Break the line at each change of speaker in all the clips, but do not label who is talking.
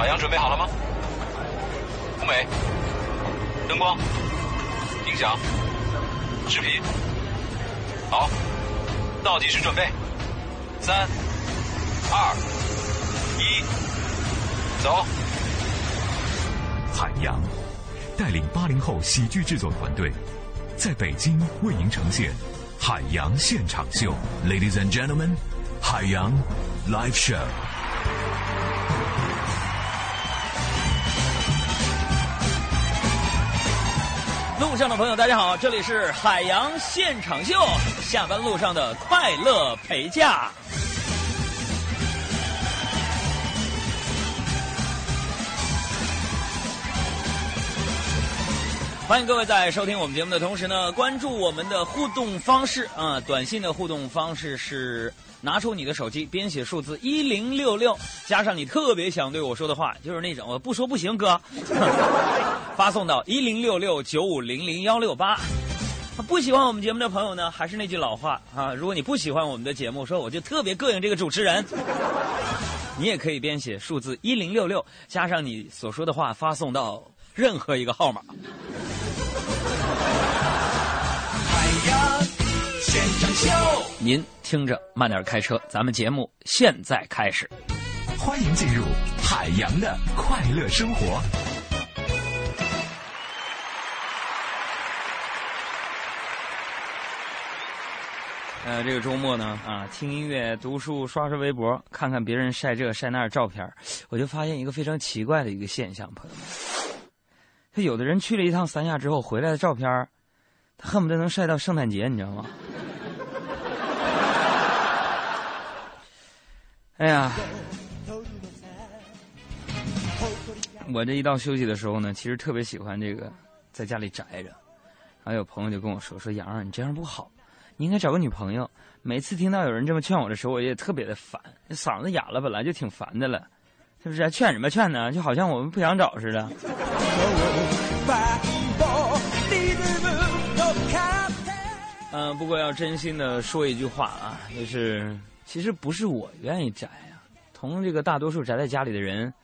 海洋准备好了吗？舞美、灯光、音响、视频，好，倒计时准备，三、二、一，走。
海洋带领八零后喜剧制作团队，在北京为您呈现《海洋现场秀》，Ladies and Gentlemen，海洋 Live Show。
路上的朋友，大家好，这里是海洋现场秀，下班路上的快乐陪驾。欢迎各位在收听我们节目的同时呢，关注我们的互动方式啊，短信的互动方式是拿出你的手机，编写数字一零六六，加上你特别想对我说的话，就是那种我不说不行，哥，发送到一零六六九五零零幺六八。不喜欢我们节目的朋友呢，还是那句老话啊，如果你不喜欢我们的节目，说我就特别膈应这个主持人，你也可以编写数字一零六六，加上你所说的话，发送到任何一个号码。
现场秀，
您听着慢点开车，咱们节目现在开始。
欢迎进入海洋的快乐生活。
呃，这个周末呢，啊，听音乐、读书、刷刷微博，看看别人晒这晒那照片我就发现一个非常奇怪的一个现象，朋友们，他有的人去了一趟三亚之后回来的照片他恨不得能晒到圣诞节，你知道吗？哎呀，我这一到休息的时候呢，其实特别喜欢这个在家里宅着。然后有朋友就跟我说：“说杨儿，你这样不好，你应该找个女朋友。”每次听到有人这么劝我的时候，我也特别的烦，嗓子哑了，本来就挺烦的了，是不是？劝什么劝呢？就好像我们不想找似的。嗯，不过要真心的说一句话啊，就是。其实不是我愿意宅啊，同这个大多数宅在家里的人，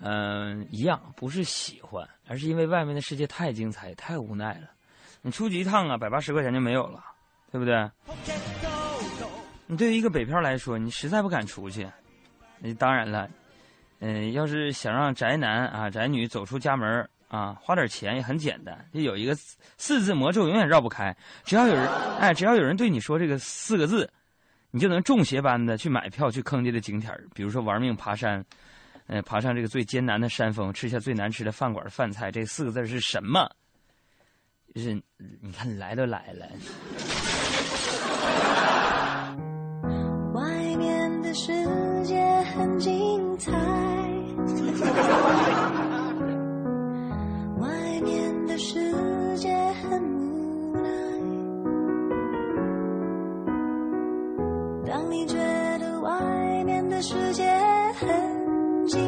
嗯，一样，不是喜欢，而是因为外面的世界太精彩，太无奈了。你出去一趟啊，百八十块钱就没有了，对不对？你对于一个北漂来说，你实在不敢出去。那当然了，嗯，要是想让宅男啊、宅女走出家门啊，花点钱也很简单，就有一个四字魔咒，永远绕不开。只要有人，哎，只要有人对你说这个四个字。你就能中邪般的去买票去坑爹的景点比如说玩命爬山，呃，爬上这个最艰难的山峰，吃下最难吃的饭馆饭菜，这四个字是什么？就是你看来都来了。
外面的世界很精彩。外面的世界很。当你觉得外面的世界很精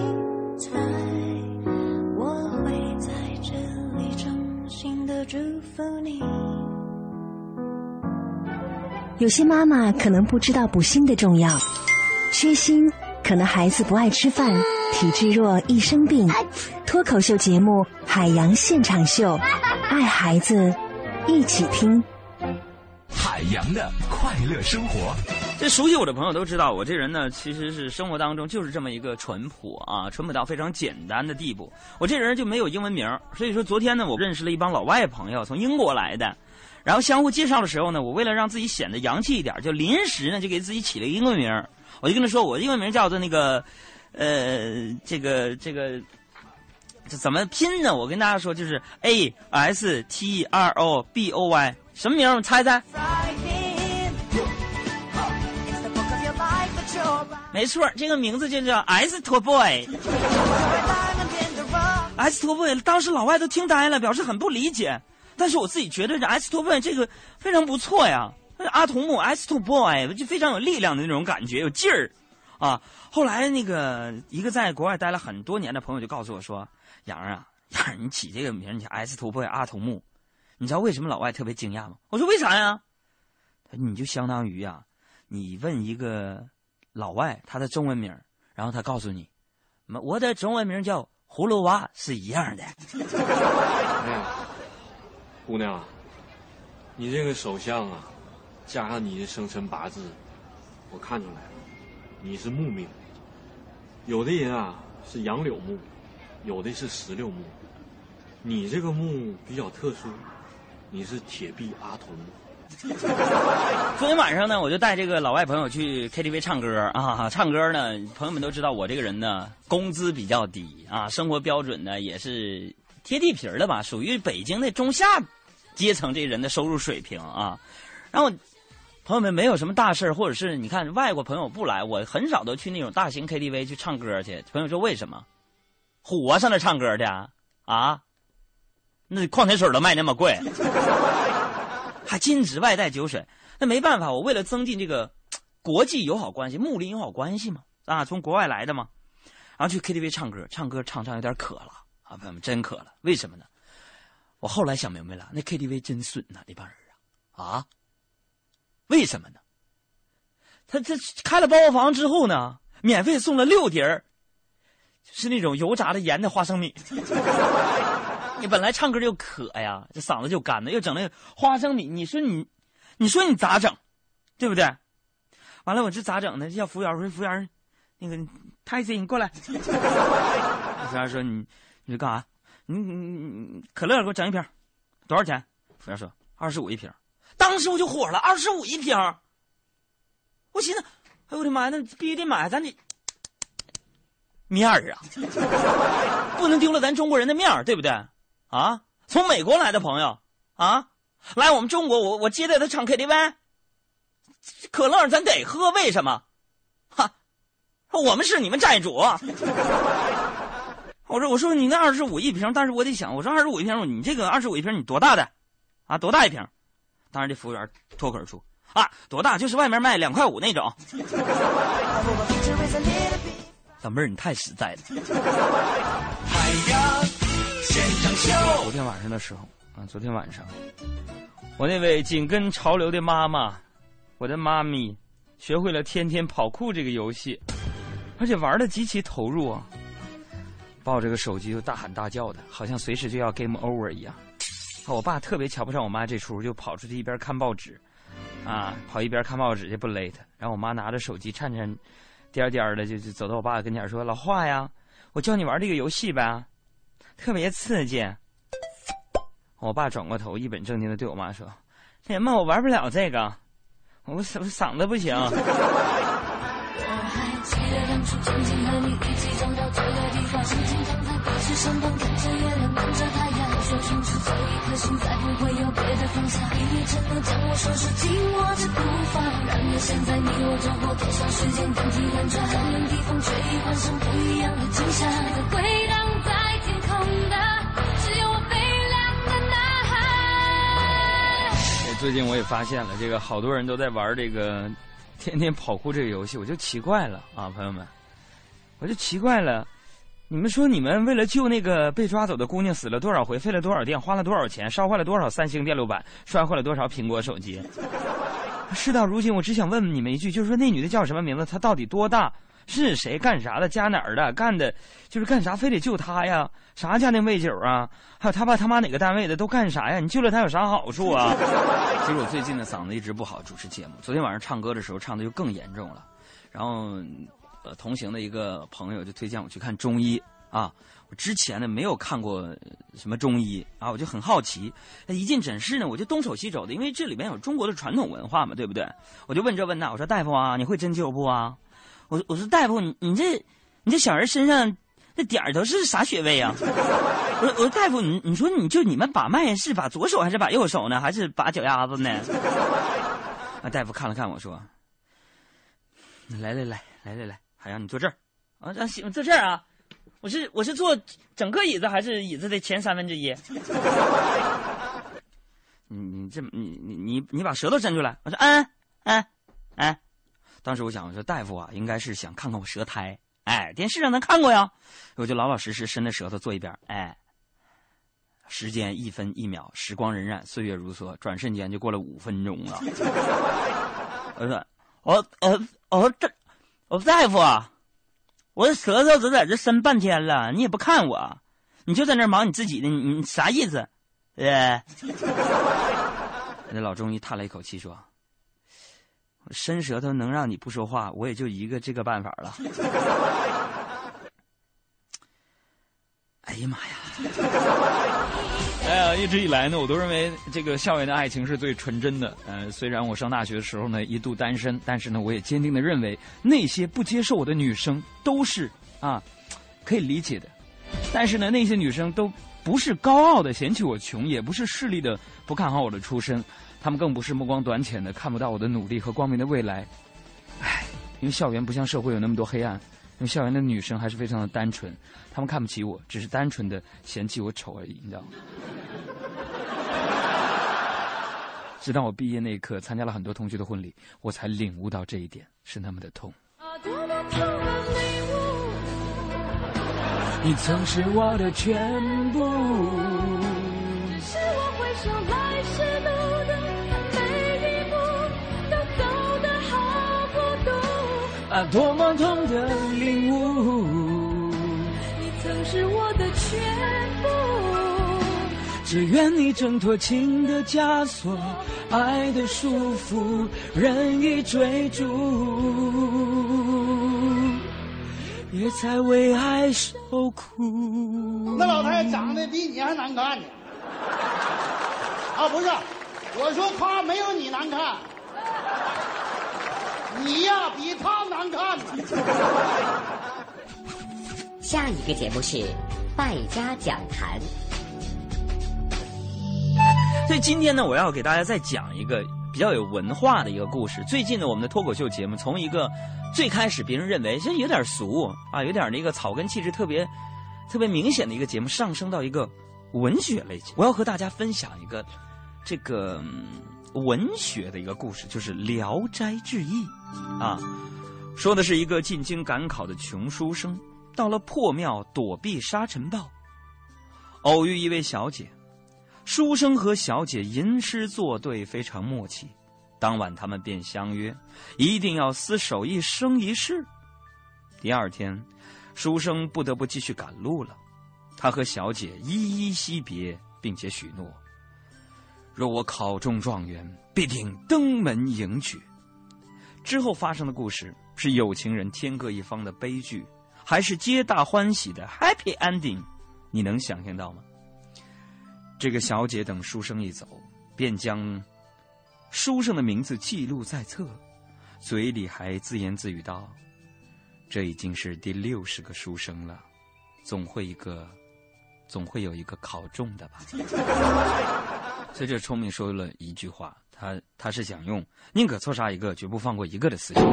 彩，我会在这里衷心的祝福你。有些妈妈可能不知道补锌的重要，缺锌可能孩子不爱吃饭，体质弱易生病。脱口秀节目《海洋现场秀》，爱孩子，一起听。
海洋的快乐生活。
这熟悉我的朋友都知道，我这人呢，其实是生活当中就是这么一个淳朴啊，淳朴到非常简单的地步。我这人就没有英文名，所以说昨天呢，我认识了一帮老外朋友，从英国来的，然后相互介绍的时候呢，我为了让自己显得洋气一点，就临时呢就给自己起了一个英文名，我就跟他说，我的英文名叫做那个，呃，这个这个，这怎么拼呢？我跟大家说，就是 A S T R O B O Y，什么名？我猜猜。没错，这个名字就叫 S t o Boy。S t o Boy，当时老外都听呆了，表示很不理解。但是我自己觉得这 S t o Boy 这个非常不错呀。阿童木 S t o Boy 就非常有力量的那种感觉，有劲儿啊。后来那个一个在国外待了很多年的朋友就告诉我说：“杨啊，杨，你起这个名你叫 S 托 boy 阿童木，你知道为什么老外特别惊讶吗？”我说：“为啥呀？”你就相当于呀，你问一个。老外他的中文名，然后他告诉你，我的中文名叫葫芦娃是一样的。
哎呀，姑娘，你这个手相啊，加上你的生辰八字，我看出来了，你是木命。有的人啊是杨柳木，有的是石榴木，你这个木比较特殊，你是铁臂阿童木。
昨天晚上呢，我就带这个老外朋友去 KTV 唱歌啊，唱歌呢，朋友们都知道我这个人呢，工资比较低啊，生活标准呢也是贴地皮儿的吧，属于北京的中下阶层这人的收入水平啊。然后朋友们没有什么大事或者是你看外国朋友不来，我很少都去那种大型 KTV 去唱歌去。朋友说为什么？火上那唱歌的啊？那矿泉水都卖那么贵。还禁止外带酒水，那没办法，我为了增进这个国际友好关系、睦邻友好关系嘛，啊，从国外来的嘛，然后去 KTV 唱歌，唱歌唱唱有点渴了啊，朋友们真渴了，为什么呢？我后来想明白了，那 KTV 真损呐，那帮人啊，啊，为什么呢？他这开了包房之后呢，免费送了六碟儿，是那种油炸的盐的花生米。你本来唱歌就渴呀，这嗓子就干了，又整那个花生米，你说你，你说你咋整，对不对？完了，我这咋整呢？叫服务员说：“服务员，那个泰森，你过来。”服务员说：“你，你干啥？你你你可乐给我整一瓶，多少钱？”服务员说：“二十五一瓶。”当时我就火了，二十五一瓶。我寻思，哎呦我的妈呀，那必须得买，咱得面儿啊，不能丢了咱中国人的面儿，对不对？啊，从美国来的朋友啊，来我们中国，我我接待他唱 KTV，可乐咱得喝，为什么？哈，我们是你们债主。我说我说你那二十五一瓶，但是我得想，我说二十五一瓶，你这个二十五一瓶你多大的？啊，多大一瓶？当时这服务员脱口而出啊，多大？就是外面卖两块五那种。老妹儿，你太实在了。昨天晚上的时候啊，昨天晚上，我那位紧跟潮流的妈妈，我的妈咪，学会了天天跑酷这个游戏，而且玩的极其投入啊，抱着个手机就大喊大叫的，好像随时就要 game over 一样。我爸特别瞧不上我妈这出，就跑出去一边看报纸，啊，跑一边看报纸就不勒他。然后我妈拿着手机颤颤颠颠的就就走到我爸跟前说：“老华呀，我教你玩这个游戏呗。”特别刺激，我爸转过头，一本正经的对我妈说：“哎妈，我玩不了这个，我嗓嗓子不行。”
说清楚，这一颗心再不会有别的方向。你也只能将我双手紧握着不放。然而现在你我走过多少时间更替轮转，相邻地方却已换上不一样的景象。那回荡在天空的，只有我悲凉的呐喊。
我最近我也发现了，这个好多人都在玩这个天天跑酷这个游戏，我就奇怪了啊，朋友们，我就奇怪了。你们说你们为了救那个被抓走的姑娘死了多少回，费了多少电，花了多少钱，烧坏了多少三星电路板，摔坏了多少苹果手机？事到如今，我只想问问你们一句，就是说那女的叫什么名字？她到底多大？是谁干啥的？家哪儿的？干的，就是干啥？非得救她呀？啥家庭背景啊？还有他爸他妈哪个单位的？都干啥呀？你救了她有啥好处啊？其实我最近的嗓子一直不好，主持节目。昨天晚上唱歌的时候唱的就更严重了。然后，呃，同行的一个朋友就推荐我去看中医啊。我之前呢没有看过什么中医啊，我就很好奇。那一进诊室呢，我就东瞅西瞅的，因为这里面有中国的传统文化嘛，对不对？我就问这问那，我说大夫啊，你会针灸不啊？我我说大夫，你你这你这小人身上这点儿都是啥穴位啊？我说我说大夫，你你说你就你们把脉是把左手还是把右手呢？还是把脚丫子呢？啊，大夫看了看我说：“来来来来来来，海洋，你坐这儿啊？行，坐这儿啊。我是我是坐整个椅子还是椅子的前三分之一？你你这你你你你把舌头伸出来。我说嗯嗯嗯。”当时我想，我说大夫啊，应该是想看看我舌苔。哎，电视上能看过呀，我就老老实实伸着舌头坐一边。哎，时间一分一秒，时光荏苒，岁月如梭，转瞬间就过了五分钟了。我说，我我我这，我说大夫，我的舌头都在这伸半天了，你也不看我，你就在那忙你自己的，你你啥意思？呃，那老中医叹了一口气说：“伸舌头能让你不说话，我也就一个这个办法了。”哎呀妈呀！哎呀，一直以来呢，我都认为这个校园的爱情是最纯真的。呃，虽然我上大学的时候呢一度单身，但是呢，我也坚定的认为那些不接受我的女生都是啊，可以理解的。但是呢，那些女生都不是高傲的嫌弃我穷，也不是势利的不看好我的出身，她们更不是目光短浅的看不到我的努力和光明的未来。唉，因为校园不像社会有那么多黑暗，因为校园的女生还是非常的单纯，她们看不起我，只是单纯的嫌弃我丑而已，你知道吗？直到我毕业那一刻，参加了很多同学的婚礼，我才领悟到这一点是那么的痛。你曾是我的全部。
是我回首
啊，多么痛的领悟！
你曾是我的全部。
只愿你挣脱情的枷锁，爱的束缚，任意追逐，别再为爱受苦。
那老太太长得比你还难看呢。啊，不是，我说她没有你难看，你呀比他难看呢。
下一个节目是败家讲坛。
所以今天呢，我要给大家再讲一个比较有文化的一个故事。最近呢，我们的脱口秀节目从一个最开始别人认为其实有点俗啊，有点那个草根气质特别特别明显的一个节目，上升到一个文学类节目。我要和大家分享一个这个、嗯文学的一个故事，就是《聊斋志异》啊，说的是一个进京赶考的穷书生，到了破庙躲避沙尘暴，偶遇一位小姐。书生和小姐吟诗作对，非常默契。当晚，他们便相约，一定要厮守一生一世。第二天，书生不得不继续赶路了。他和小姐依依惜别，并且许诺：若我考中状元，必定登门迎娶。之后发生的故事是有情人天各一方的悲剧，还是皆大欢喜的 happy ending？你能想象到吗？这个小姐等书生一走，便将书生的名字记录在册，嘴里还自言自语道：“这已经是第六十个书生了，总会一个，总会有一个考中的吧。”所以这聪明说了一句话，他他是想用宁可错杀一个，绝不放过一个的思想。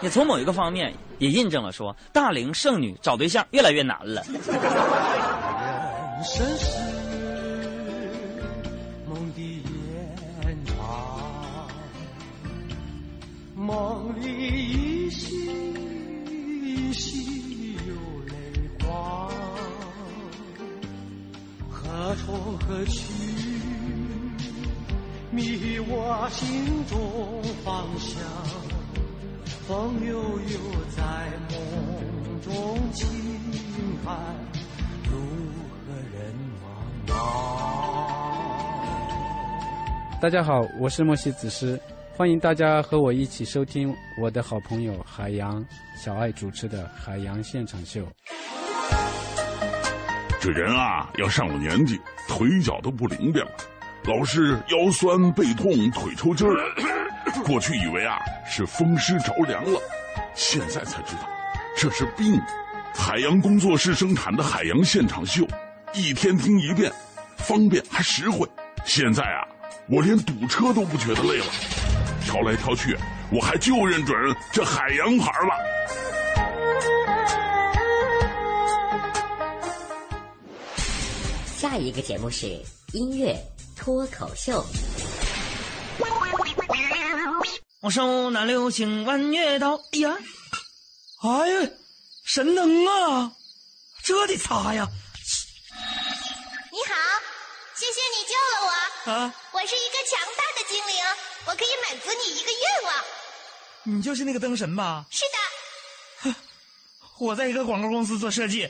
也从某一个方面也印证了说，大龄剩女找对象越来越难了。
梦里依稀依稀何去？迷我心中方向。风悠悠在梦中轻叹，如何人茫茫？
大家好，我是莫西子诗，欢迎大家和我一起收听我的好朋友海洋小爱主持的《海洋现场秀》。
这人啊，要上了年纪，腿脚都不灵便了，老是腰酸背痛、腿抽筋儿。过去以为啊是风湿着凉了，现在才知道这是病。海洋工作室生产的海洋现场秀，一天听一遍，方便还实惠。现在啊，我连堵车都不觉得累了，挑来挑去，我还就认准这海洋牌了。
下一个节目是音乐脱口秀。
我手拿流星弯月刀，哎呀，哎呀，神灯啊，这得擦呀！
你好，谢谢你救了我。
啊，
我是一个强大的精灵，我可以满足你一个愿望。
你就是那个灯神吧？
是的，
我在一个广告公司做设计，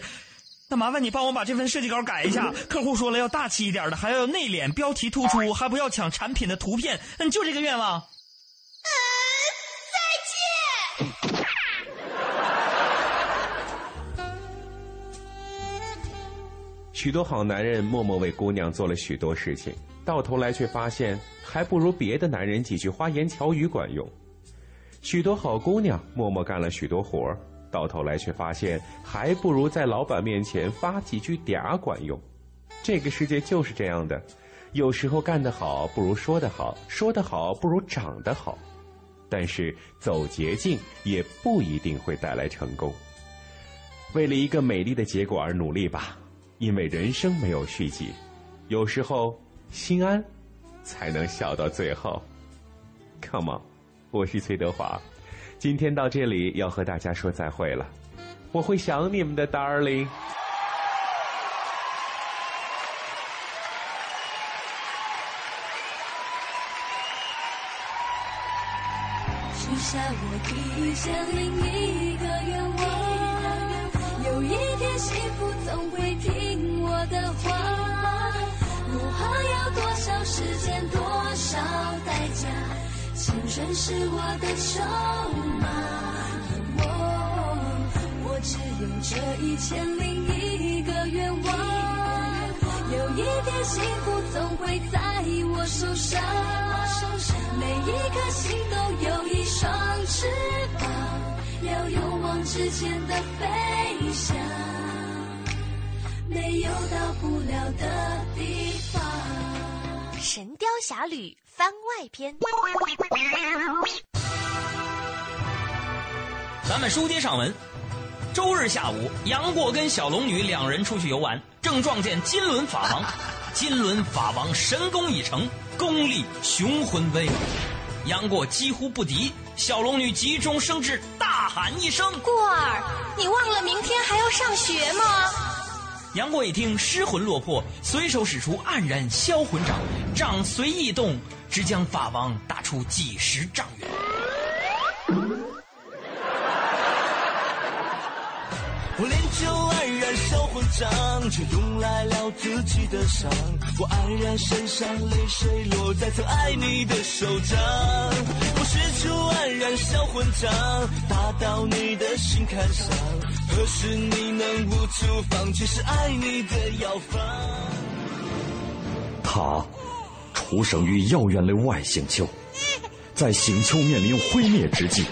那麻烦你帮我把这份设计稿改一下。客户说了要大气一点的，还要有内敛，标题突出，还不要抢产品的图片。嗯，就这个愿望。
嗯再见。
许多好男人默默为姑娘做了许多事情，到头来却发现还不如别的男人几句花言巧语管用。许多好姑娘默默干了许多活儿，到头来却发现还不如在老板面前发几句嗲管用。这个世界就是这样的，有时候干得好不如说得好，说得好不如长得好。但是走捷径也不一定会带来成功。为了一个美丽的结果而努力吧。因为人生没有续集，有时候心安才能笑到最后。Come on，我是崔德华，今天到这里要和大家说再会了，我会想你们的，Darling。
许下我第一千零一个愿望，有一天幸福总会听我的话。不怕要多少时间，多少代价，青春是我的筹码。这一千零一个愿望，有一天幸福总会在我手上。每一颗心都有一双翅膀，要勇往直前的飞翔，没有到不了的地方。
《神雕侠侣》番外篇。
咱们书接上文，周日下午，杨过跟小龙女两人出去游玩，正撞见金轮法王。金轮法王神功已成，功力雄浑威武，杨过几乎不敌。小龙女急中生智，大喊一声：“
过儿，你忘了明天还要上学吗？”
杨过一听，失魂落魄，随手使出黯然销魂掌，掌随意动，直将法王打出几十丈远。
我练就黯然销魂掌，却用来了自己的伤。我黯然神伤泪水落在曾爱你的手掌。我使出黯然销魂掌，打到你的心坎上。何时你能无处放弃？是爱你的药方。
他出生于遥远的外星球，在星球面临毁灭之际，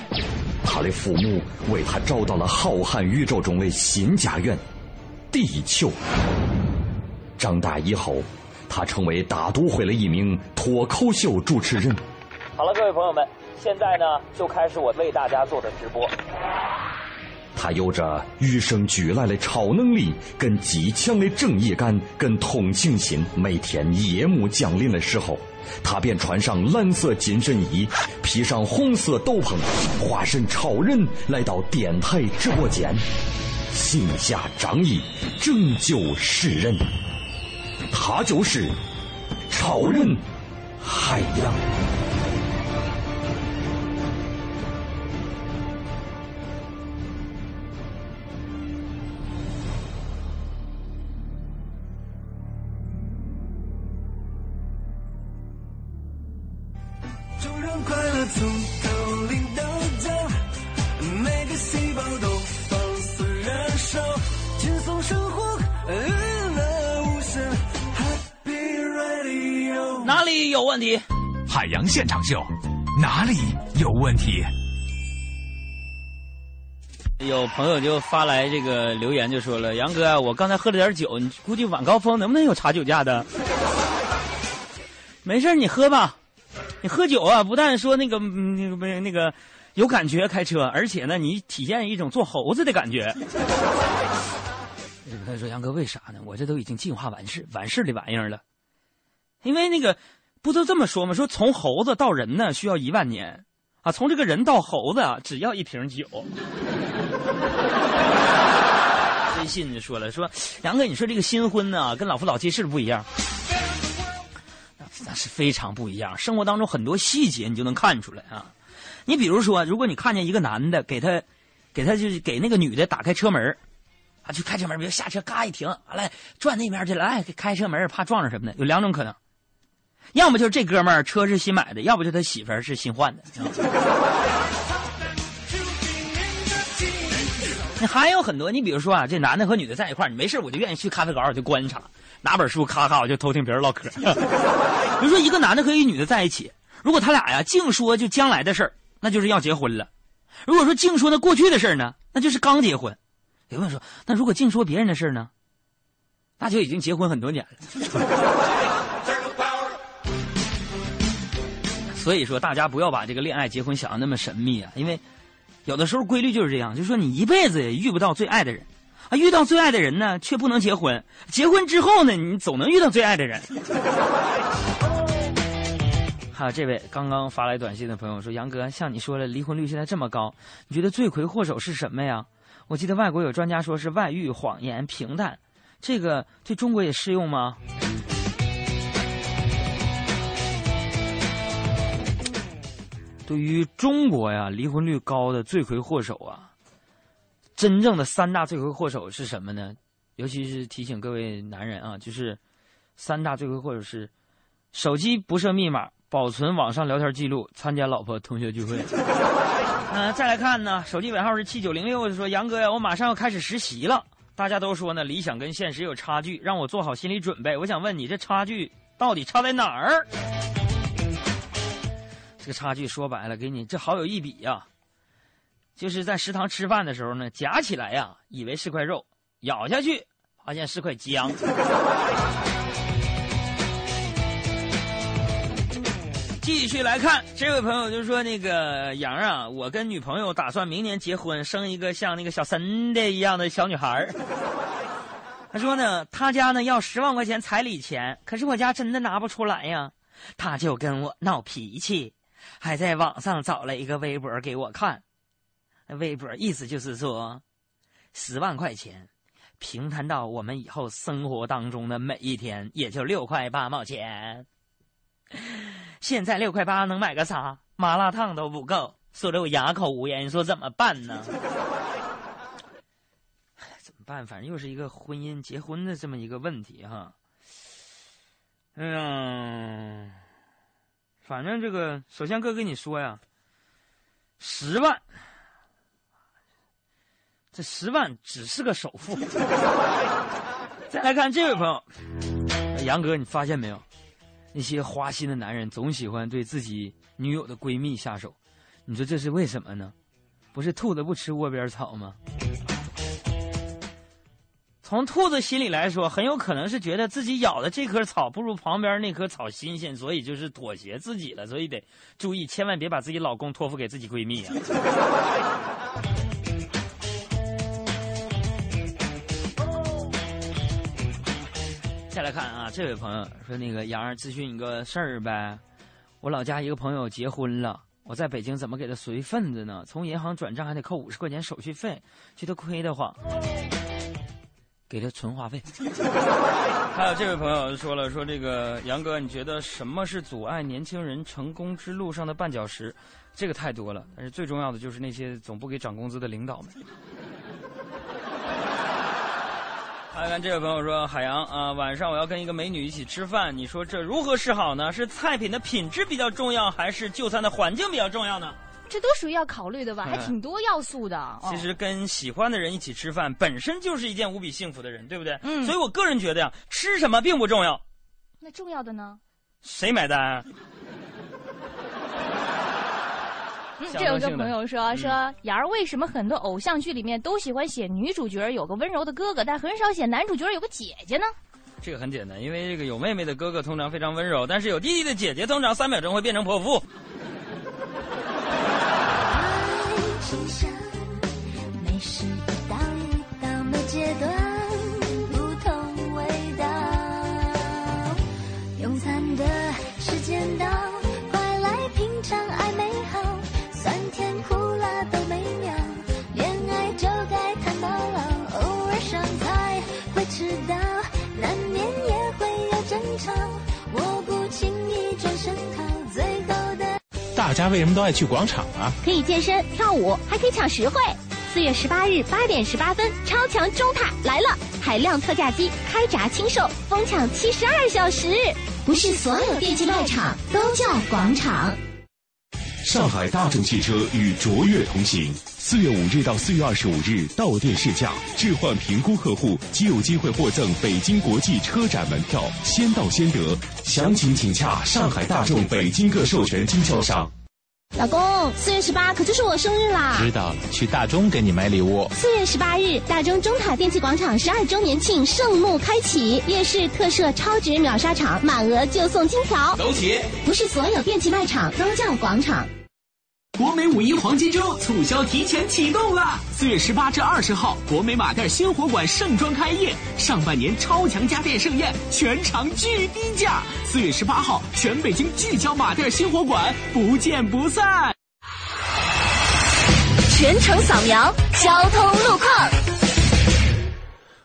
他的父母为他找到了浩瀚宇宙中的新家园——地球。长大以后，他成为大都会的一名脱口秀主持人。
好了，各位朋友们，现在呢就开始我为大家做的直播。
他有着与生俱来的超能力，跟极强的正义感，跟同情心。每天夜幕降临的时候，他便穿上蓝色紧身衣，披上红色斗篷，化身超人来到电台直播间，行侠仗义，拯救世人。他就是超人海洋。
海洋现场秀，哪里有问题？
有朋友就发来这个留言，就说了：“杨哥，我刚才喝了点酒，你估计晚高峰能不能有查酒驾的？” 没事你喝吧。你喝酒啊，不但说那个那个那个有感觉开车，而且呢，你体现一种做猴子的感觉。他说：“杨哥，为啥呢？我这都已经进化完事完事的玩意儿了，因为那个不都这么说吗？说从猴子到人呢，需要一万年啊，从这个人到猴子啊，只要一瓶酒。”微信就说了：“说杨哥，你说这个新婚呢，跟老夫老妻是不是不一样？”那是非常不一样。生活当中很多细节你就能看出来啊。你比如说，如果你看见一个男的给他，给他就是给那个女的打开车门，啊，去开车门，比如下车，嘎一停，完了转那边去了，哎，开车门怕撞着什么的，有两种可能，要么就是这哥们儿车是新买的，要不就他媳妇儿是新换的。你还有很多，你比如说啊，这男的和女的在一块儿，你没事我就愿意去咖啡馆，我就观察，拿本书咔咔我就偷听别人唠嗑。比如说一个男的和一女的在一起，如果他俩呀净说就将来的事儿，那就是要结婚了；如果说净说那过去的事儿呢，那就是刚结婚。有人说，那如果净说别人的事儿呢，那就已经结婚很多年了。所以说，大家不要把这个恋爱、结婚想的那么神秘啊，因为。有的时候规律就是这样，就是说你一辈子也遇不到最爱的人，啊，遇到最爱的人呢，却不能结婚。结婚之后呢，你总能遇到最爱的人。还有这位刚刚发来短信的朋友说：“杨哥，像你说了，离婚率现在这么高，你觉得罪魁祸首是什么呀？我记得外国有专家说是外遇、谎言、平淡，这个对中国也适用吗？”对于中国呀，离婚率高的罪魁祸首啊，真正的三大罪魁祸首是什么呢？尤其是提醒各位男人啊，就是三大罪魁祸首是：手机不设密码、保存网上聊天记录、参加老婆同学聚会。嗯，再来看呢，手机尾号是七九零六，说杨哥呀，我马上要开始实习了，大家都说呢，理想跟现实有差距，让我做好心理准备。我想问你，这差距到底差在哪儿？这差距说白了，给你这好有一比呀，就是在食堂吃饭的时候呢，夹起来呀，以为是块肉，咬下去发现是块姜。继续来看，这位朋友就说：“那个杨啊，我跟女朋友打算明年结婚，生一个像那个小森的一样的小女孩 他说呢，他家呢要十万块钱彩礼钱，可是我家真的拿不出来呀，他就跟我闹脾气。还在网上找了一个微博给我看，微博意思就是说，十万块钱平摊到我们以后生活当中的每一天，也就六块八毛钱。现在六块八能买个啥？麻辣烫都不够，说的我哑口无言。你说怎么办呢？怎么办？反正又是一个婚姻结婚的这么一个问题哈。嗯。反正这个，首先哥跟你说呀，十万，这十万只是个首付。再来看这位朋友，杨哥，你发现没有？那些花心的男人总喜欢对自己女友的闺蜜下手，你说这是为什么呢？不是兔子不吃窝边草吗？从兔子心里来说，很有可能是觉得自己咬的这棵草不如旁边那棵草新鲜，所以就是妥协自己了。所以得注意，千万别把自己老公托付给自己闺蜜啊！再来看啊，这位朋友说：“那个杨儿咨询一个事儿呗，我老家一个朋友结婚了，我在北京怎么给他随份子呢？从银行转账还得扣五十块钱手续费，觉得亏得慌。”给他存话费。还有这位朋友说了，说这个杨哥，你觉得什么是阻碍年轻人成功之路上的绊脚石？这个太多了，但是最重要的就是那些总不给涨工资的领导们。看看这位朋友说，海洋啊，晚上我要跟一个美女一起吃饭，你说这如何是好呢？是菜品的品质比较重要，还是就餐的环境比较重要呢？
这都属于要考虑的吧，还挺多要素的。
其实跟喜欢的人一起吃饭，本身就是一件无比幸福的人，对不对？嗯。所以我个人觉得呀，吃什么并不重要。
那重要的呢？
谁买单？
嗯，这有个朋友说说，雅儿为什么很多偶像剧里面都喜欢写女主角有个温柔的哥哥，但很少写男主角有个姐姐呢？
这个很简单，因为这个有妹妹的哥哥通常非常温柔，但是有弟弟的姐姐通常三秒钟会变成泼妇。
阶
大家为什么都爱去广场啊？
可以健身、跳舞，还可以抢实惠。四月十八日八点十八分，超强中塔来了，海量特价机开闸清售，疯抢七十二小时。
不是所有电器卖场都叫广场。
上海大众汽车与卓越同行，四月五日到四月二十五日到店试驾，置换评估客户即有机会获赠北京国际车展门票，先到先得。详情请洽上海大众北京各授权经销商。
老公，四月十八可就是我生日啦！
知道了，去大中给你买礼物。
四月十八日，大中中塔电器广场十二周年庆盛幕开启，夜市特设超值秒杀场，满额就送金条。
走起！
不是所有电器卖场都叫广场。
国美五一黄金周促销提前启动了，四月十八至二十号，国美马甸新火馆盛装开业，上半年超强家电盛宴，全场巨低价。四月十八号，全北京聚焦马甸新火馆，不见不散。
全程扫描交通路况。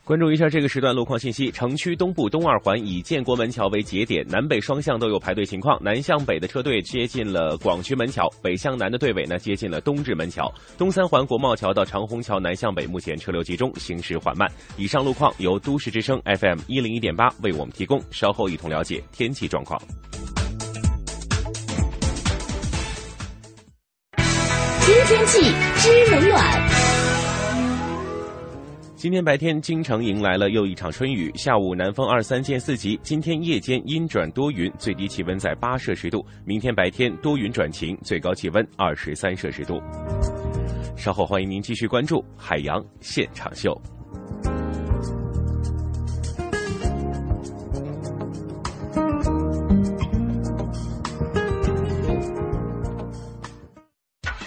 关注一下这个时段路况信息：城区东部东二环以建国门桥为节点，南北双向都有排队情况。南向北的车队接近了广渠门桥，北向南的队尾呢接近了东直门桥。东三环国贸桥到长虹桥南向北，目前车流集中，行驶缓慢。以上路况由都市之声 FM 一零一点八为我们提供，稍后一同了解天气状况。
知天气，知冷暖。
今天白天，京城迎来了又一场春雨。下午南风二三见四级。今天夜间阴转多云，最低气温在八摄氏度。明天白天多云转晴，最高气温二十三摄氏度。稍后欢迎您继续关注海洋现场秀。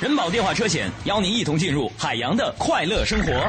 人保电话车险邀您一同进入海洋的快乐生活。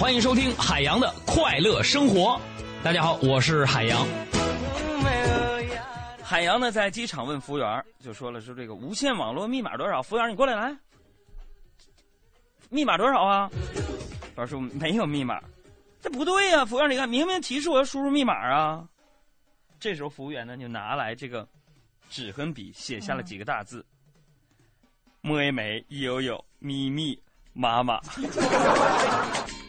欢迎收听海洋的快乐生活。大家好，我是海洋。海洋呢，在机场问服务员，就说了说这个无线网络密码多少？服务员，你过来来，密码多少啊？老师说没有密码。这不对呀、服务员，你看，明明提示我要输入密码啊。这时候服务员呢，就拿来这个纸和笔，写下了几个大字：摸一枚，悠悠，咪咪，妈妈。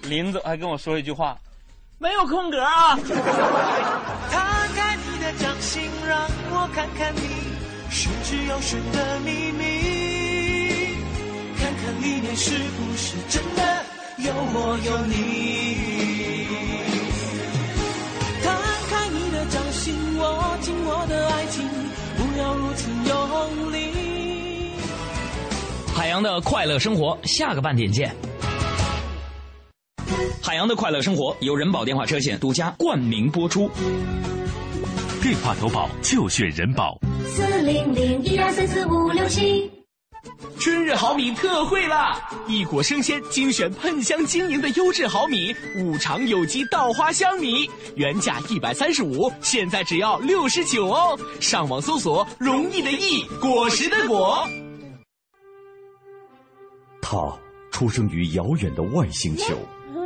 临走还跟我说一句话：没有空格啊。
打开你的掌心，让我看看你玄之又玄的秘密，看看里面是不是真的有我有你。摊开你的掌心，握紧我的爱情，不要如此用力。
海洋的快乐生活，下个半点见。海洋的快乐生活由人保电话车险独家冠名播出。
电话投保就选人保。
四零零一二三四五六七。
春日好米特惠啦！一果生鲜精选喷香晶莹的优质好米，五常有机稻花香米，原价一百三十五，现在只要六十九哦。上网搜索“容易的易，果实的果”。
他出生于遥远的外星球，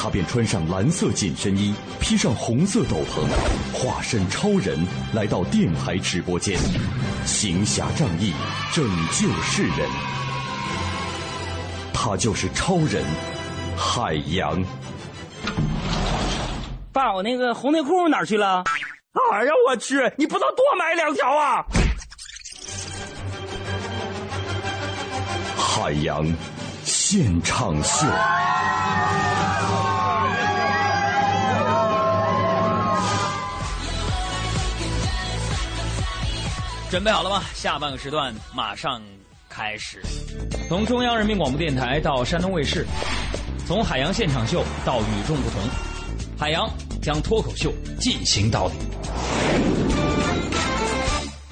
他便穿上蓝色紧身衣，披上红色斗篷，化身超人来到电台直播间，行侠仗义，拯救世人。他就是超人海洋。
爸，我那个红内裤哪去了？哎呀，我去！你不能多买两条啊！
海洋现场秀。
准备好了吗？下半个时段马上开始。从中央人民广播电台到山东卫视，从海洋现场秀到与众不同，海洋将脱口秀进行到底。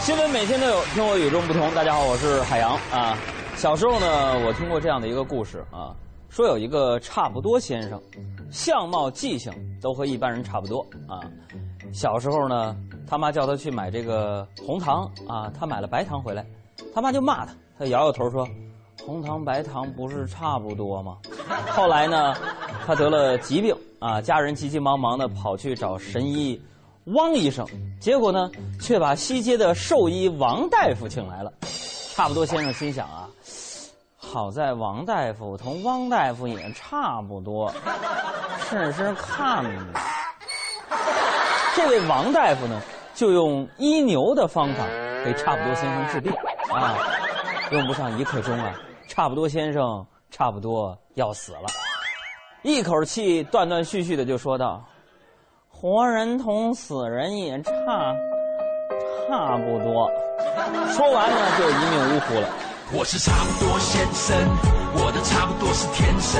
新闻每天都有，听我与众不同。大家好，我是海洋啊。小时候呢，我听过这样的一个故事啊，说有一个差不多先生，相貌、记性都和一般人差不多啊。小时候呢，他妈叫他去买这个红糖啊，他买了白糖回来，他妈就骂他，他摇摇头说：“红糖白糖不是差不多吗？” 后来呢，他得了疾病啊，家人急急忙忙的跑去找神医。汪医生，结果呢，却把西街的兽医王大夫请来了。差不多先生心想啊，好在王大夫同汪大夫也差不多，试试看吧。这位王大夫呢，就用医牛的方法给差不多先生治病啊，用不上一刻钟啊，差不多先生差不多要死了，一口气断断续续的就说道。活人同死人也差差不多，说完呢就一命呜呼了。
我是差不多先生，我的差不多是天生。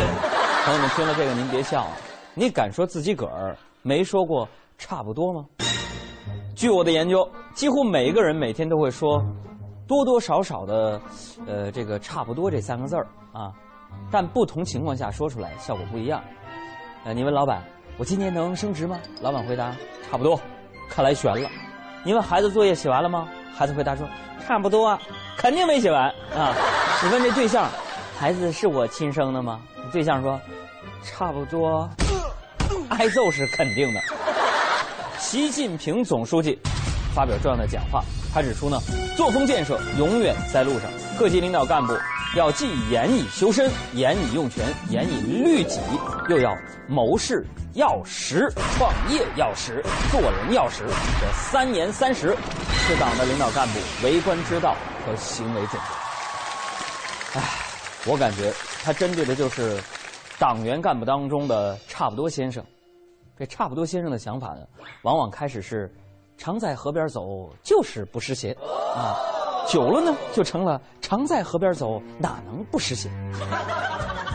朋友们听了这个您别笑啊，你敢说自己个儿没说过差不多吗？据我的研究，几乎每一个人每天都会说多多少少的，呃，这个差不多这三个字儿啊，但不同情况下说出来效果不一样。呃，你问老板。我今年能升职吗？老板回答：差不多。看来悬了。你问孩子作业写完了吗？孩子回答说：差不多啊。肯定没写完啊！你问这对象，孩子是我亲生的吗？对象说：差不多。挨揍是肯定的。习近平总书记发表重要的讲话，他指出呢，作风建设永远在路上，各级领导干部要既严以修身，严以用权，严以律己，又要谋事。要实，创业要实，做人要实，这三严三实是党的领导干部为官之道和行为准则。唉，我感觉他针对的就是党员干部当中的差不多先生。这差不多先生的想法呢，往往开始是常在河边走，就是不湿鞋啊，久了呢就成了常在河边走，哪能不湿鞋？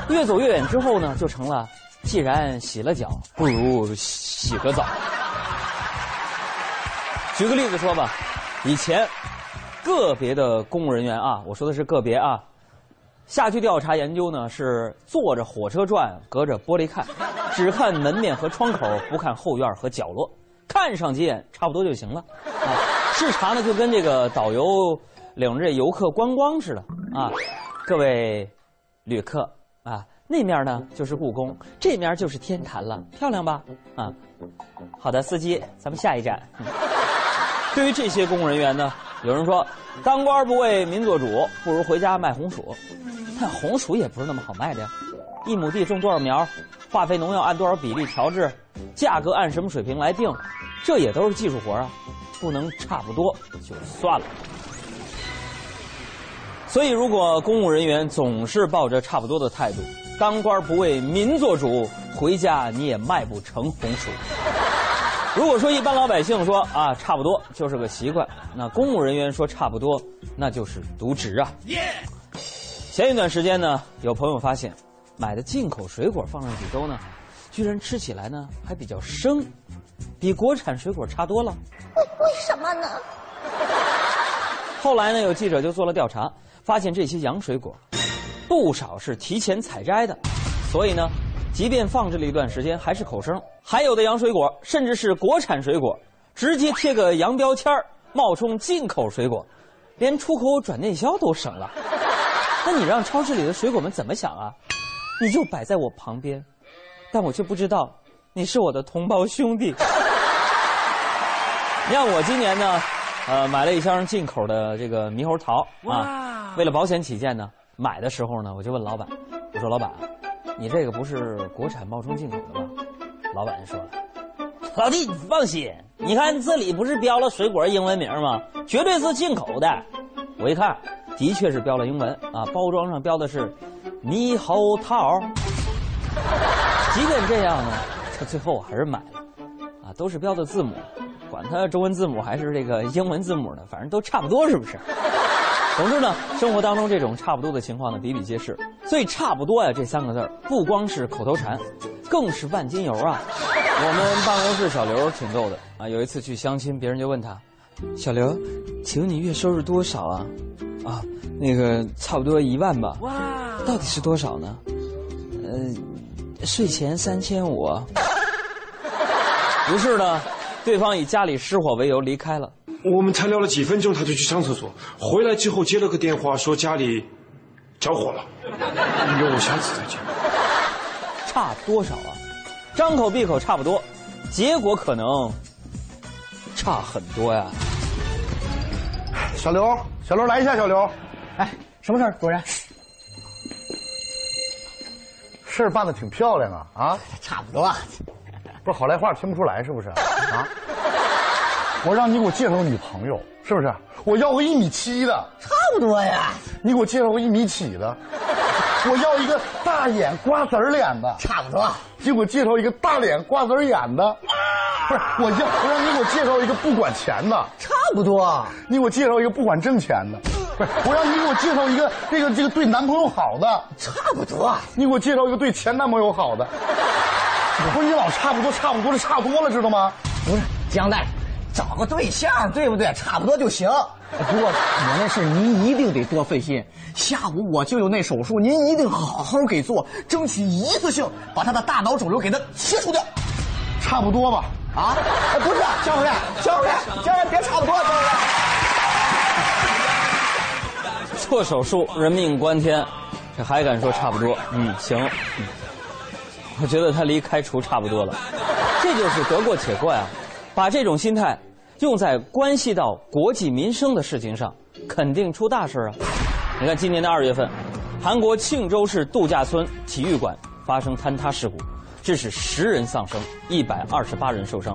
越走越远之后呢，就成了。既然洗了脚，不如洗个澡。举个例子说吧，以前个别的公务人员啊，我说的是个别啊，下去调查研究呢，是坐着火车转，隔着玻璃看，只看门面和窗口，不看后院和角落，看上几眼差不多就行了。啊，视察呢就跟这个导游领着这游客观光似的啊，各位旅客啊。那面呢就是故宫，这面就是天坛了，漂亮吧？啊，好的，司机，咱们下一站。对于这些公务人员呢，有人说，当官不为民做主，不如回家卖红薯。但红薯也不是那么好卖的呀，一亩地种多少苗，化肥农药按多少比例调制，价格按什么水平来定，这也都是技术活啊，不能差不多就算了。所以，如果公务人员总是抱着差不多的态度，当官不为民做主，回家你也卖不成红薯。如果说一般老百姓说啊差不多就是个习惯，那公务人员说差不多那就是渎职啊。前一段时间呢，有朋友发现，买的进口水果放上几周呢，居然吃起来呢还比较生，比国产水果差多了。
为为什么呢？
后来呢，有记者就做了调查，发现这些洋水果。不少是提前采摘的，所以呢，即便放置了一段时间，还是口生。还有的洋水果，甚至是国产水果，直接贴个洋标签冒充进口水果，连出口转内销都省了。那你让超市里的水果们怎么想啊？你就摆在我旁边，但我却不知道你是我的同胞兄弟。你看我今年呢，呃，买了一箱进口的这个猕猴桃啊。为了保险起见呢，买的时候呢，我就问老板，我说老板，你这个不是国产冒充进口的吧？老板就说了，老弟，你放心，你看这里不是标了水果英文名吗？绝对是进口的。我一看，的确是标了英文啊，包装上标的是猕猴桃。即便这样呢，他最后我还是买了，啊，都是标的字母。管它中文字母还是这个英文字母呢，反正都差不多，是不是？总之呢，生活当中这种差不多的情况呢比比皆是。所以“差不多”呀这三个字儿不光是口头禅，更是万金油啊！我们办公室小刘挺逗的啊，有一次去相亲，别人就问他：“小刘，请问你月收入多少啊？”啊，那个差不多一万吧。哇！到底是多少呢？呃，税前三千五。于是呢。对方以家里失火为由离开了。
我们才聊了几分钟，他就去上厕所，回来之后接了个电话，说家里着火了，约我下次再见。
差多少啊？张口闭口差不多，结果可能差很多呀。
小刘，小刘来一下，小刘。
哎，什么事儿，主任？
事儿办的挺漂亮啊啊！
差不多。
不是好赖话听不出来是不是啊？我让你给我介绍个女朋友，是不是？我要个一米七的，
差不多呀。
你给我介绍个一米七的，我要一个大眼瓜子脸的，
差不多。
你给我介绍一个大脸瓜子眼的，不是我要我让你给我介绍一个不管钱的，
差不多。
你给我介绍一个不管挣钱的，不是我让你给我介绍一个这个这个对男朋友好的，
差不多。
你给我介绍一个对前男朋友好的。不是你老差不多，差不多就差不多了，知道吗？
不是江大夫，找个对象对不对？差不多就行。不过我那事您一定得多费心。下午我就有那手术，您一定好好给做，争取一次性把他的大脑肿瘤给他切除掉。
差不多吧？
啊？不是，江主任，江主任，江主任别差不多，江主任。
做手术人命关天，这还敢说差不多？嗯，行。我觉得他离开除差不多了，这就是得过且过呀。把这种心态用在关系到国计民生的事情上，肯定出大事啊！你看今年的二月份，韩国庆州市度假村体育馆发生坍塌事故，致使十人丧生，一百二十八人受伤。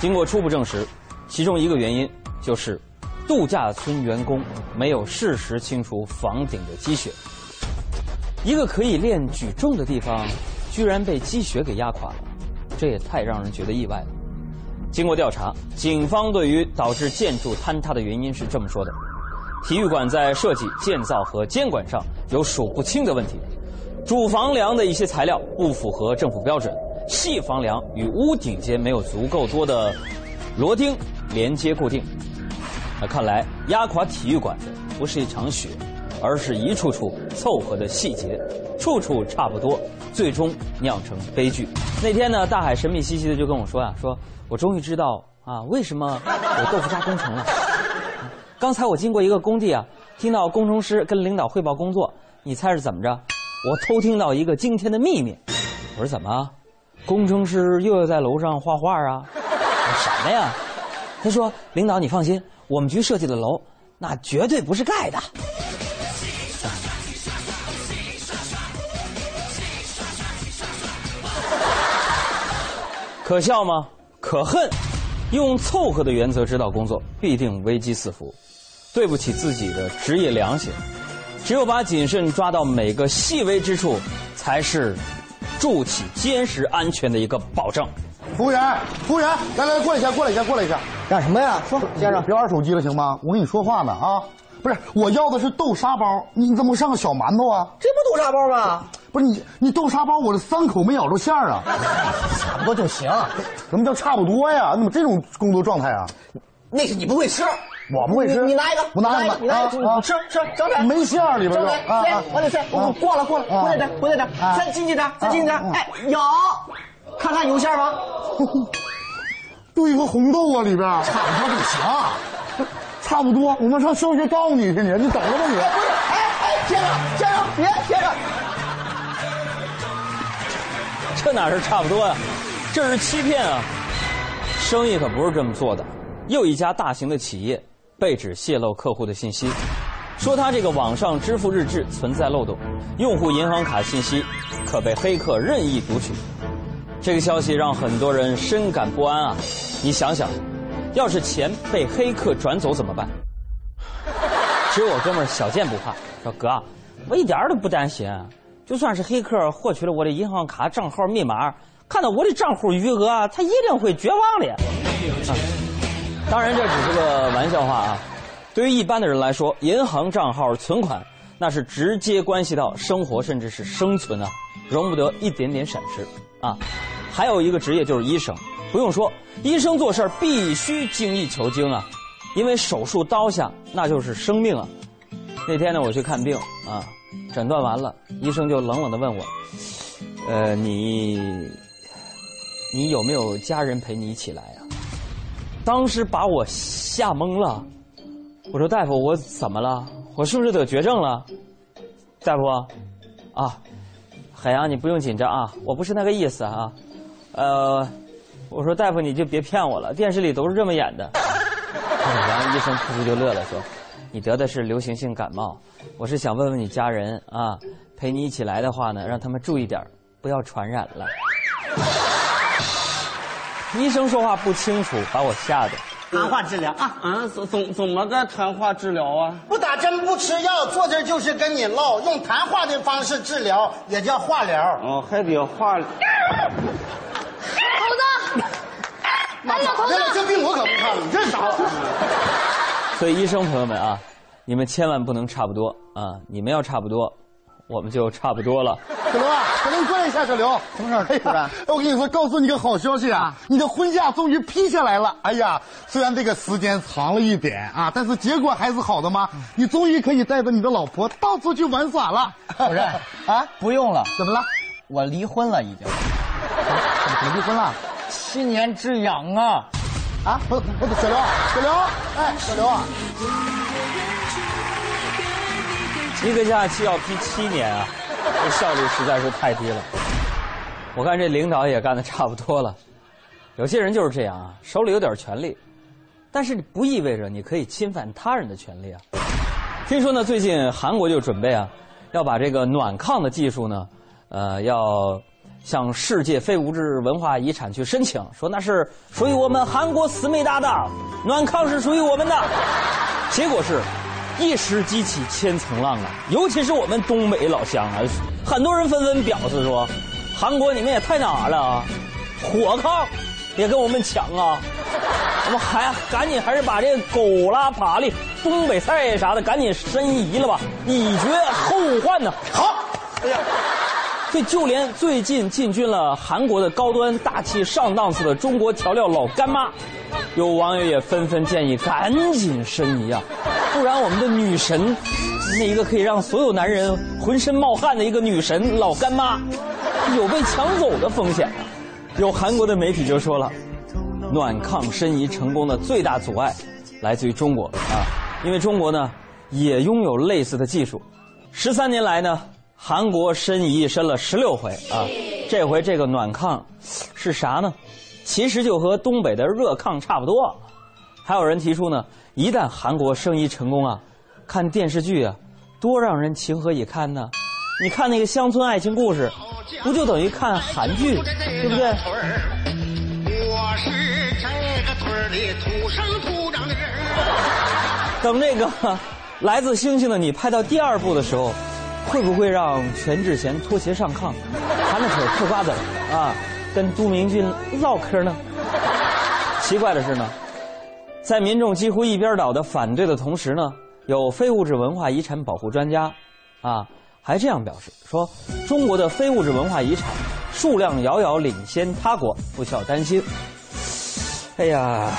经过初步证实，其中一个原因就是度假村员工没有适时清除房顶的积雪。一个可以练举重的地方。居然被积雪给压垮了，这也太让人觉得意外了。经过调查，警方对于导致建筑坍塌的原因是这么说的：体育馆在设计、建造和监管上有数不清的问题，主房梁的一些材料不符合政府标准，细房梁与屋顶间没有足够多的螺钉连接固定。那看来压垮体育馆的不是一场雪，而是一处处凑合的细节，处处差不多。最终酿成悲剧。那天呢，大海神秘兮兮的就跟我说呀：“说我终于知道啊，为什么有豆腐渣工程了。刚才我经过一个工地啊，听到工程师跟领导汇报工作，你猜是怎么着？我偷听到一个惊天的秘密。我说怎么？工程师又要在楼上画画啊？什么呀？他说：领导你放心，我们局设计的楼那绝对不是盖的。”可笑吗？可恨！用凑合的原则指导工作，必定危机四伏，对不起自己的职业良心。只有把谨慎抓到每个细微之处，才是筑起坚实安全的一个保证。
服务员，服务员，来来，过来一下，过来一下，过来一下，
干什么呀？说，先生，
别玩手机了，行吗？我跟你说话呢啊！不是，我要的是豆沙包，你怎么上个小馒头啊？
这不豆沙包吗？
不是你，你豆沙包，我这三口没咬着馅儿啊，
差不多就行。
什么叫差不多呀？怎么这种工作状态啊？
那是你不会吃，
我不会吃。
你拿一个，
我拿一个，
你拿一个，啊，吃吃，整点。
没馅儿里边就
啊，我得吃，我过了过了，回来点，回来点，再进去点，再进去点。哎，有，看看有馅吗？
兑个红豆啊，里边
差不多就行。
差不多，我们上小学告你去，你你等着吧你。
不是，哎哎。先生先生，别先生。
这哪是差不多呀、这是欺骗啊！生意可不是这么做的。又一家大型的企业被指泄露客户的信息，说他这个网上支付日志存在漏洞，用户银行卡信息可被黑客任意读取。这个消息让很多人深感不安啊！你想想，要是钱被黑客转走怎么办？只有我哥们儿小健不怕，说哥，我一点都不担心，就算是黑客获取了我的银行卡账号密码，看到我的账户余额，他一定会绝望的。啊，当然这只是个玩笑话啊。对于一般的人来说，银行账号存款那是直接关系到生活甚至是生存啊，容不得一点点闪失啊。还有一个职业就是医生，不用说，医生做事必须精益求精啊，因为手术刀下那就是生命啊。那天呢，我去看病啊，诊断完了，医生就冷冷的问我：“呃，你你有没有家人陪你一起来啊、当时把我吓懵了。我说：“大夫，我怎么了？我是不是得绝症了？”大夫，啊，海洋，你不用紧张啊，我不是那个意思啊。呃，我说大夫，你就别骗我了，电视里都是这么演的。然后医生噗噗就乐了，说：“你得的是流行性感冒，我是想问问你家人啊，陪你一起来的话呢，让他们注意点，不要传染了。”医生说话不清楚，把我吓的。
谈话治疗啊，
啊，怎怎怎么个谈话治疗啊？
不打针不吃药，坐这儿就是跟你唠，用谈话的方式治疗，也叫化疗。
哦，还得话。哎
呀，头子，这病我可不看了，你这是啥玩意儿？
所以医生朋友们啊，你们千万不能差不多啊！你们要差不多，我们就差不多了。
小刘啊，小刘，你过来一下，小刘。什么事儿？哎呀，我跟你说，告诉你个好消息啊，你的婚假终于批下来了。哎呀，虽然这个时间长了一点啊，但是结果还是好的嘛。你终于可以带着你的老婆到处去玩耍了。
主任啊，不用了。
怎么了？
我离婚了，已经。
怎么离婚了？
七年之痒啊！
啊，不不，小刘，小刘，哎，小刘啊，
一个假期要批七年啊，这效率实在是太低了。我看这领导也干的差不多了。有些人就是这样啊，手里有点权利，但是不意味着你可以侵犯他人的权利啊。听说呢，最近韩国就准备啊，要把这个暖炕的技术呢，呃，要向世界非物质文化遗产去申请，说那是属于我们韩国思密达的暖炕是属于我们的。结果是，一石激起千层浪啊！尤其是我们东北老乡啊，很多人纷纷表示说，韩国你们也太那啥了啊，火炕也跟我们抢啊！我们还赶紧还是把这狗拉爬犁、东北菜啥的赶紧申遗了吧，以绝后患呢。好，哎呀。所以就连最近进军了韩国的高端大气上档次的中国调料老干妈，有网友也纷纷建议赶紧申遗啊，不然我们的女神，那一个可以让所有男人浑身冒汗的一个女神老干妈，有被抢走的风险啊。有韩国的媒体就说了，暖炕申遗成功的最大阻碍来自于中国啊，因为中国呢也拥有类似的技术，十三年来呢。韩国申遗申了十六回啊，这回这个暖炕是啥呢？其实就和东北的热炕差不多。还有人提出呢，一旦韩国申遗成功啊，看电视剧啊，多让人情何以堪呢？你看那个乡村爱情故事，不就等于看韩剧，对不对？
我是这个村里土生土长的人。
等这个《来自星星的你》拍到第二部的时候。会不会让全智贤脱鞋上炕，含着腿嗑瓜子啊，跟都明俊唠嗑呢？奇怪的是呢，在民众几乎一边倒的反对的同时呢，有非物质文化遗产保护专家，啊，还这样表示说，中国的非物质文化遗产数量遥遥领先他国，不需要担心。哎呀，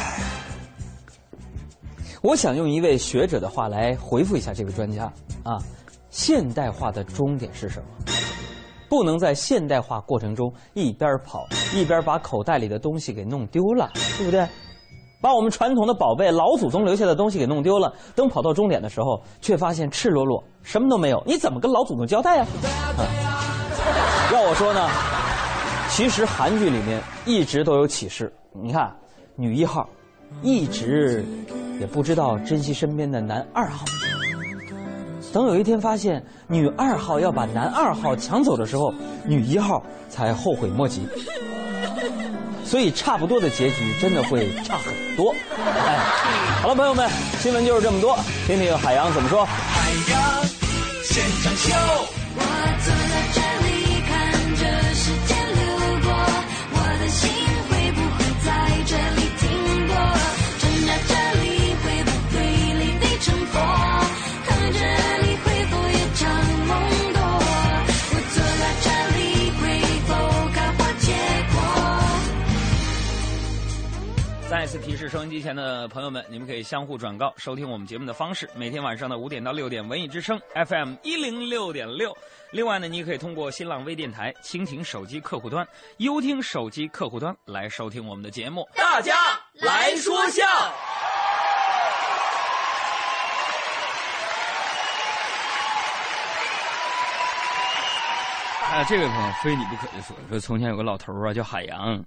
我想用一位学者的话来回复一下这个专家啊。现代化的终点是什么？不能在现代化过程中一边跑一边把口袋里的东西给弄丢了，对不对？
把我们传统的宝贝老祖宗留下的东西给弄丢了。等跑到终点的时候，却发现赤裸裸，什么都没有。你怎么跟老祖宗交代呀、啊？要我说呢，其实韩剧里面一直都有启示。你看，女一号一直也不知道珍惜身边的男二号。等有一天发现女二号要把男二号抢走的时候，女一号才后悔莫及。所以差不多的结局真的会差很多。哎，好了，朋友们，新闻就是这么多，听听海洋怎么说。
海洋现场秀。
收音机前的朋友们，你们可以相互转告收听我们节目的方式。每天晚上的五点到六点，文艺之声 FM 一零六点六。另外呢，你可以通过新浪微电台、蜻蜓手机客户端、优听手机客户端来收听我们的节目。
大家来说笑。
啊，这位朋友非你不可的说说，从前有个老头啊，叫海洋，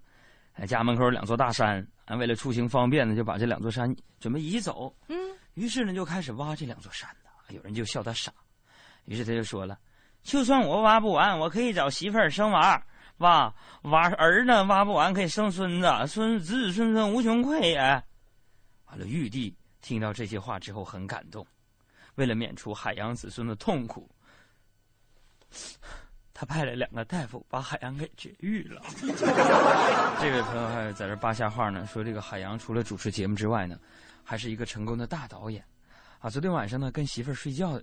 哎，家门口有两座大山，啊，为了出行方便呢，就把这两座山准备移走。
嗯，
于是呢，就开始挖这两座山呢。有人就笑他傻，于是他就说了：“就算我挖不完，我可以找媳妇儿生娃，挖挖儿呢，挖不完可以生孙子，孙子子孙孙无穷匮也。”完了，玉帝听到这些话之后很感动，为了免除海洋子孙的痛苦，他派了两个大夫把海洋给绝育了。这位朋友还在这扒瞎话呢，说这个海洋除了主持节目之外呢，还是一个成功的大导演。啊，昨天晚上呢跟媳妇儿睡觉，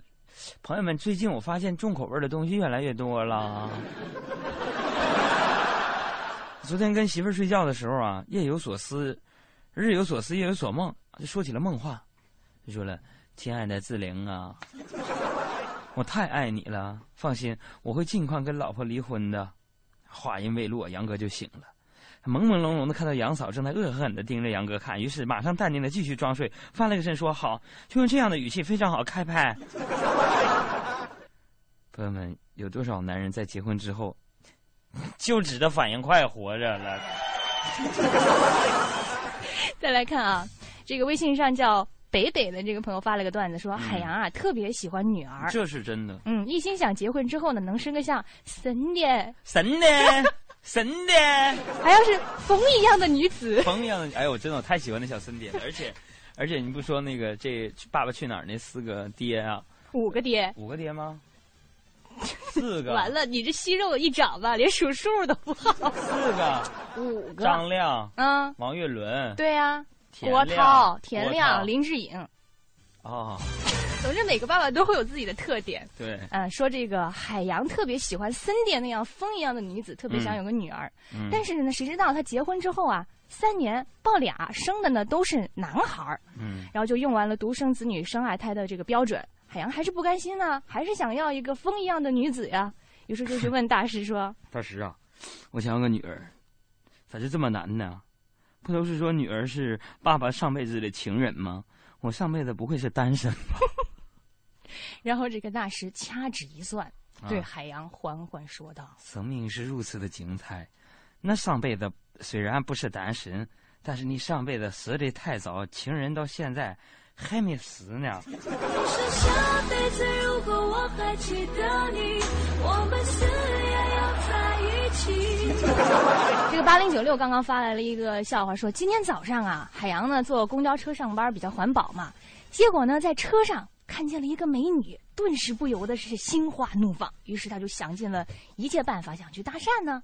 朋友们，最近我发现重口味的东西越来越多了。昨天跟媳妇儿睡觉的时候啊，夜有所思，日有所思，夜有所梦，就说起了梦话，就说了：“亲爱的志玲啊，我太爱你了，放心，我会尽快跟老婆离婚的。”话音未落，杨哥就醒了。朦朦胧胧的看到杨嫂正在恶狠狠的盯着杨哥看，于是马上淡定的继续装睡，翻了个身说：“好，就用这样的语气，非常好，开拍。”朋友们，有多少男人在结婚之后就指着反应快活着了？
再来看啊，这个微信上叫北北的这个朋友发了个段子，说海洋啊、特别喜欢女儿，
这是真的。
嗯，一心想结婚之后呢，能生个像神的、
神的、神的，
还要是风一样的女子。
风一样的，哎呦，我真的我太喜欢那小森碟了，而且，而且你不说那个这《爸爸去哪儿》那四个爹啊，
五个爹，
五个爹吗？四个。
完了，你这息肉一长吧，连数数都不好。
四个，
五个。
张亮，
嗯，
王岳伦，
对呀、
田
郭
亮
涛、田亮、林志颖。
哦，
总之，每个爸爸都会有自己的特点。
对，
嗯，说这个海洋特别喜欢森典那样风一样的女子，特别想有个女儿。
嗯
但是呢，谁知道他结婚之后啊，三年抱俩，生的呢都是男孩儿。
嗯，
然后就用完了独生子女生二胎的这个标准，海洋还是不甘心呢，还是想要一个风一样的女子呀。于是就去问大师说
大师啊，我想要个女儿，咋就这么难呢？不都是说女儿是爸爸上辈子的情人吗？我上辈子不会是单身吧？
“然后这个大师掐指一算，
啊
对海洋缓缓说道。”
生命是如此的精彩，那上辈子虽然不是单身，但是你上辈子死的太早，情人到现在还没死呢。
是下辈子，如果我还记得你，我们死也要在一起。
这个八零九六刚刚发来了一个笑话，说今天早上啊，海洋呢坐公交车上班比较环保嘛，结果呢在车上看见了一个美女，顿时不由得是心花怒放，于是他就想尽了一切办法想去搭讪呢，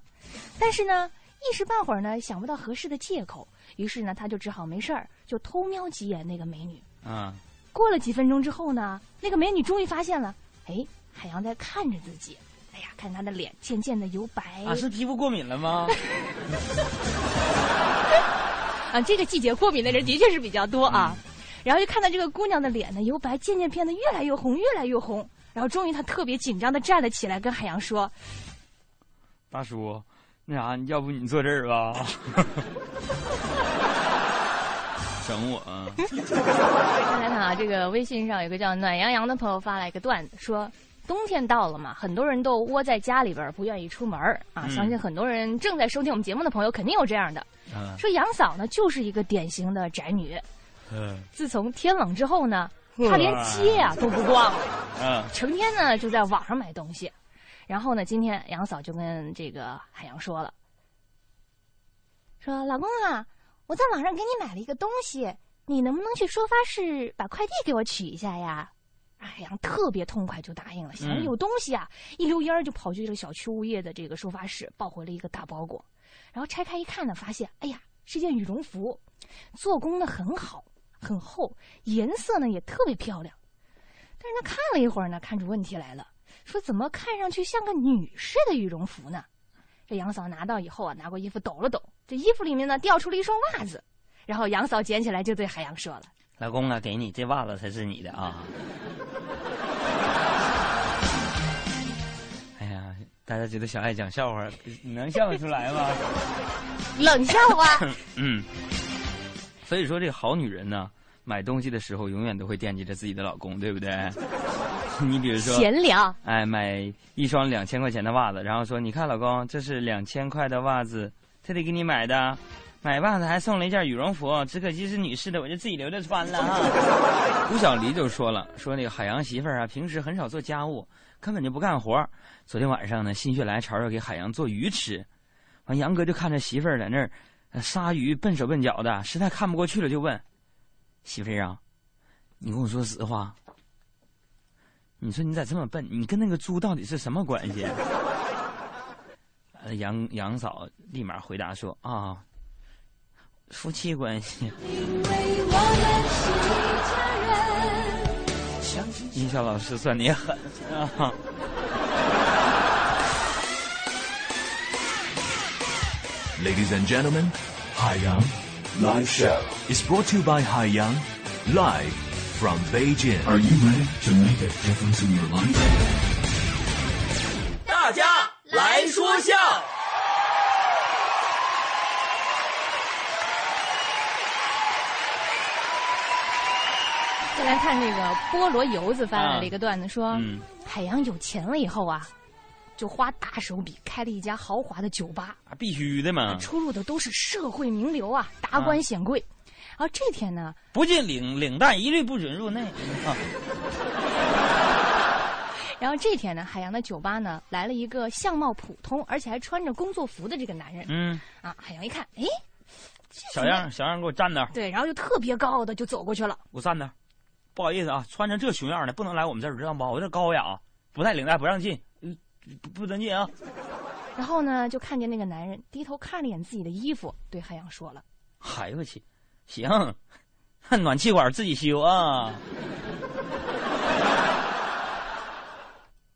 但是呢一时半会儿呢想不到合适的借口，于是呢他就只好没事儿就偷瞄几眼那个美女。
啊，
过了几分钟之后呢，那个美女终于发现了，哎，海洋在看着自己。哎呀，看她的脸渐渐的由白
啊，是皮肤过敏了吗？
啊，这个季节过敏的人的确是比较多啊。然后就看到这个姑娘的脸呢，由白渐渐变得越来越红，越来越红。然后终于她特别紧张的站了起来，跟海洋说
大叔，那啥，要不你坐这儿吧？整我啊！
再来看啊，这个微信上有个叫暖洋洋的朋友发来一个段子，说冬天到了嘛，很多人都窝在家里边儿不愿意出门儿啊。
嗯
相信很多人正在收听我们节目的朋友肯定有这样的，
啊
说杨嫂呢就是一个典型的宅女。
嗯
自从天冷之后呢，她连街啊都不逛了，
嗯
成天呢就在网上买东西。然后呢，今天杨嫂就跟这个海洋说了，说老公啊，我在网上给你买了一个东西，你能不能去收发室把快递给我取一下呀？哎呀特别痛快就答应了，想着
嗯
有东西啊，一溜烟儿就跑去这个小区物业的这个收发室抱回了一个大包裹，然后拆开一看呢，发现哎呀是件羽绒服，做工呢很好，很厚，颜色呢也特别漂亮。但是他看了一会儿呢，看出问题来了，说怎么看上去像个女士的羽绒服呢？这杨嫂拿到以后啊，拿过衣服抖了抖，这衣服里面呢掉出了一双袜子，然后杨嫂捡起来就对海洋说了。
老公啊，给你这袜子才是你的啊！哎呀，大家觉得小爱讲笑话，你能笑得出来吗？
冷笑话。
嗯，所以说这个好女人呢，买东西的时候永远都会惦记着自己的老公，对不对？你比如说
闲聊，
哎，买一双两千块钱的袜子，然后说，你看老公，这是两千块的袜子，特地给你买的。买袜子还送了一件羽绒服，只可惜是女士的，我就自己留着穿了哈。吴小黎就说了，说那个海洋媳妇儿啊，平时很少做家务，根本就不干活儿。昨天晚上呢，心血来潮要给海洋做鱼吃，完杨哥就看着媳妇儿在那儿呃杀鱼笨手笨脚的，实在看不过去了，就问媳妇儿啊，你跟我说实话，你说你咋这么笨？你跟那个猪到底是什么关系？呃，杨杨嫂立马回答说啊，夫妻关系。音效老师算你狠啊
！Ladies and gentlemen, Haiyang Live Show is brought to you by Haiyang live from Beijing. Are you ready to make a difference in your life?
大家来说笑。
再来看这个菠萝油子发来了一个段子，说、
嗯
海洋有钱了以后啊，就花大手笔开了一家豪华的酒吧，
必须的嘛，
出入的都是社会名流啊，达官显贵。然后这天呢，
不进领领带一律不准入内啊！
然后这天呢，海洋的酒吧呢来了一个相貌普通而且还穿着工作服的这个男人。
嗯，
啊，海洋一看，哎，
小样小样，给我站那儿，
对，然后就特别高傲的就走过去了。
我站那儿。不好意思啊，穿成这熊样的不能来我们这儿，知道吗？我这高雅，不带领带不让进，嗯不不能进啊！
然后呢，就看见那个男人低头看了一眼自己的衣服，对海洋说了。
哎呦我去，行，暖气管自己修啊！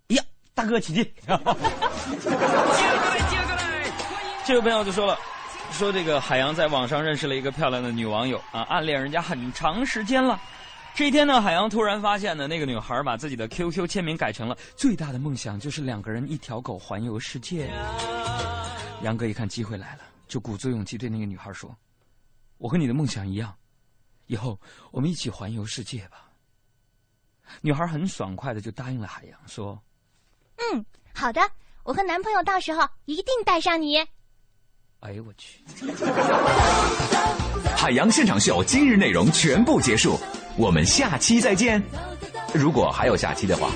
呀，大哥起劲！这位朋友就说了，说这个海洋在网上认识了一个漂亮的女网友啊，暗恋人家很长时间了。这一天呢，海洋突然发现呢，那个女孩把自己的 QQ 签名改成了最大的梦想就是两个人一条狗环游世界。杨哥一看机会来了，就鼓足勇气对那个女孩说：“我和你的梦想一样，以后我们一起环游世界吧。”女孩很爽快的就答应了海洋，说
嗯，好的，我和男朋友到时候一定带上你。：“
哎呦我去！”
海洋现场秀今日内容全部结束，我们下期再见。如果还有下期的话。